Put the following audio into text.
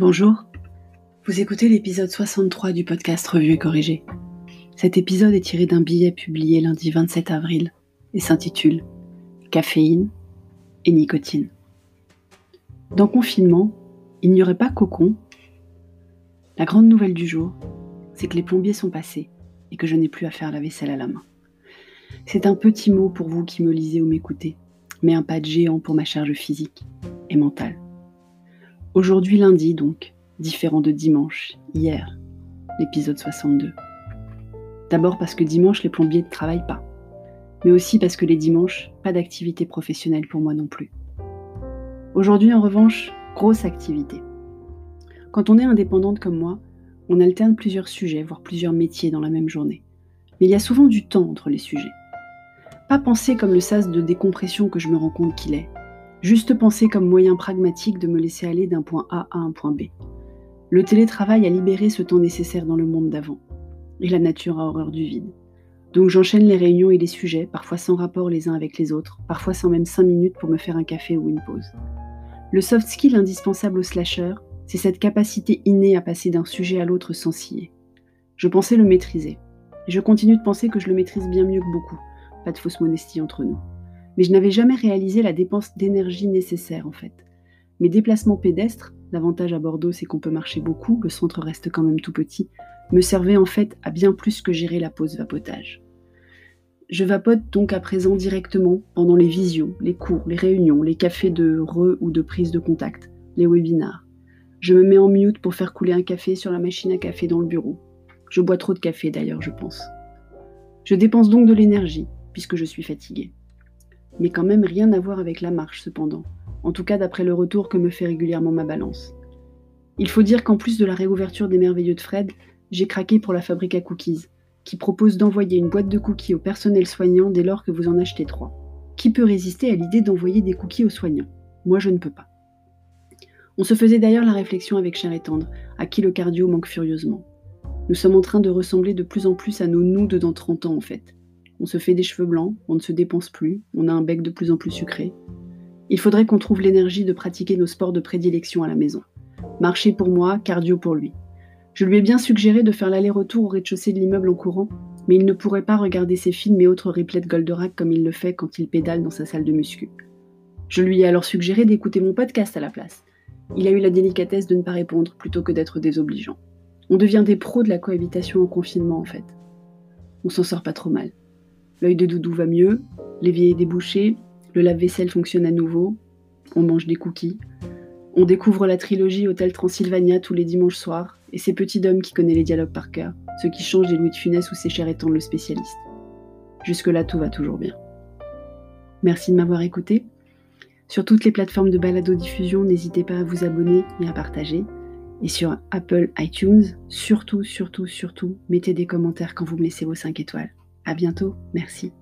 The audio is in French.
Bonjour, vous écoutez l'épisode 63 du podcast Revue et Corrigé. Cet épisode est tiré d'un billet publié lundi 27 avril et s'intitule Caféine et nicotine. Dans confinement, il n'y aurait pas cocon. La grande nouvelle du jour, c'est que les plombiers sont passés et que je n'ai plus à faire la vaisselle à la main. C'est un petit mot pour vous qui me lisez ou m'écoutez, mais un pas de géant pour ma charge physique et mentale. Aujourd'hui lundi donc, différent de dimanche, hier, l'épisode 62. D'abord parce que dimanche les plombiers ne travaillent pas, mais aussi parce que les dimanches, pas d'activité professionnelle pour moi non plus. Aujourd'hui en revanche, grosse activité. Quand on est indépendante comme moi, on alterne plusieurs sujets, voire plusieurs métiers dans la même journée. Mais il y a souvent du temps entre les sujets. Pas penser comme le sas de décompression que je me rends compte qu'il est, Juste penser comme moyen pragmatique de me laisser aller d'un point A à un point B. Le télétravail a libéré ce temps nécessaire dans le monde d'avant. Et la nature a horreur du vide. Donc j'enchaîne les réunions et les sujets, parfois sans rapport les uns avec les autres, parfois sans même 5 minutes pour me faire un café ou une pause. Le soft skill indispensable au slasher, c'est cette capacité innée à passer d'un sujet à l'autre sans scier. Je pensais le maîtriser. Et je continue de penser que je le maîtrise bien mieux que beaucoup. Pas de fausse modestie entre nous mais je n'avais jamais réalisé la dépense d'énergie nécessaire en fait. Mes déplacements pédestres, l'avantage à Bordeaux c'est qu'on peut marcher beaucoup, le centre reste quand même tout petit, me servaient en fait à bien plus que gérer la pause vapotage. Je vapote donc à présent directement pendant les visios, les cours, les réunions, les cafés de re ou de prise de contact, les webinars. Je me mets en mute pour faire couler un café sur la machine à café dans le bureau. Je bois trop de café d'ailleurs, je pense. Je dépense donc de l'énergie, puisque je suis fatiguée mais quand même rien à voir avec la marche cependant, en tout cas d'après le retour que me fait régulièrement ma balance. Il faut dire qu'en plus de la réouverture des merveilleux de Fred, j'ai craqué pour la fabrique à cookies, qui propose d'envoyer une boîte de cookies au personnel soignant dès lors que vous en achetez trois. Qui peut résister à l'idée d'envoyer des cookies aux soignants? Moi je ne peux pas. On se faisait d'ailleurs la réflexion avec Cher et Tendre, à qui le cardio manque furieusement. Nous sommes en train de ressembler de plus en plus à nos nous de dans 30 ans en fait. On se fait des cheveux blancs, on ne se dépense plus, on a un bec de plus en plus sucré. Il faudrait qu'on trouve l'énergie de pratiquer nos sports de prédilection à la maison. Marcher pour moi, cardio pour lui. Je lui ai bien suggéré de faire l'aller-retour au rez-de-chaussée de l'immeuble en courant, mais il ne pourrait pas regarder ses films et autres replays de Goldorak comme il le fait quand il pédale dans sa salle de muscu. Je lui ai alors suggéré d'écouter mon podcast à la place. Il a eu la délicatesse de ne pas répondre plutôt que d'être désobligeant. On devient des pros de la cohabitation en confinement en fait. On s'en sort pas trop mal. L'œil de Doudou va mieux, l'évier est débouché, le lave-vaisselle fonctionne à nouveau, on mange des cookies. On découvre la trilogie Hôtel Transylvania tous les dimanches soirs, et ces petits d'hommes qui connaissent les dialogues par cœur, ceux qui changent des Louis de Funès ou ses chers étant le spécialiste. Jusque-là, tout va toujours bien. Merci de m'avoir écouté. Sur toutes les plateformes de balado-diffusion, n'hésitez pas à vous abonner et à partager. Et sur Apple iTunes, surtout, surtout, surtout, mettez des commentaires quand vous me laissez vos 5 étoiles. À bientôt, merci.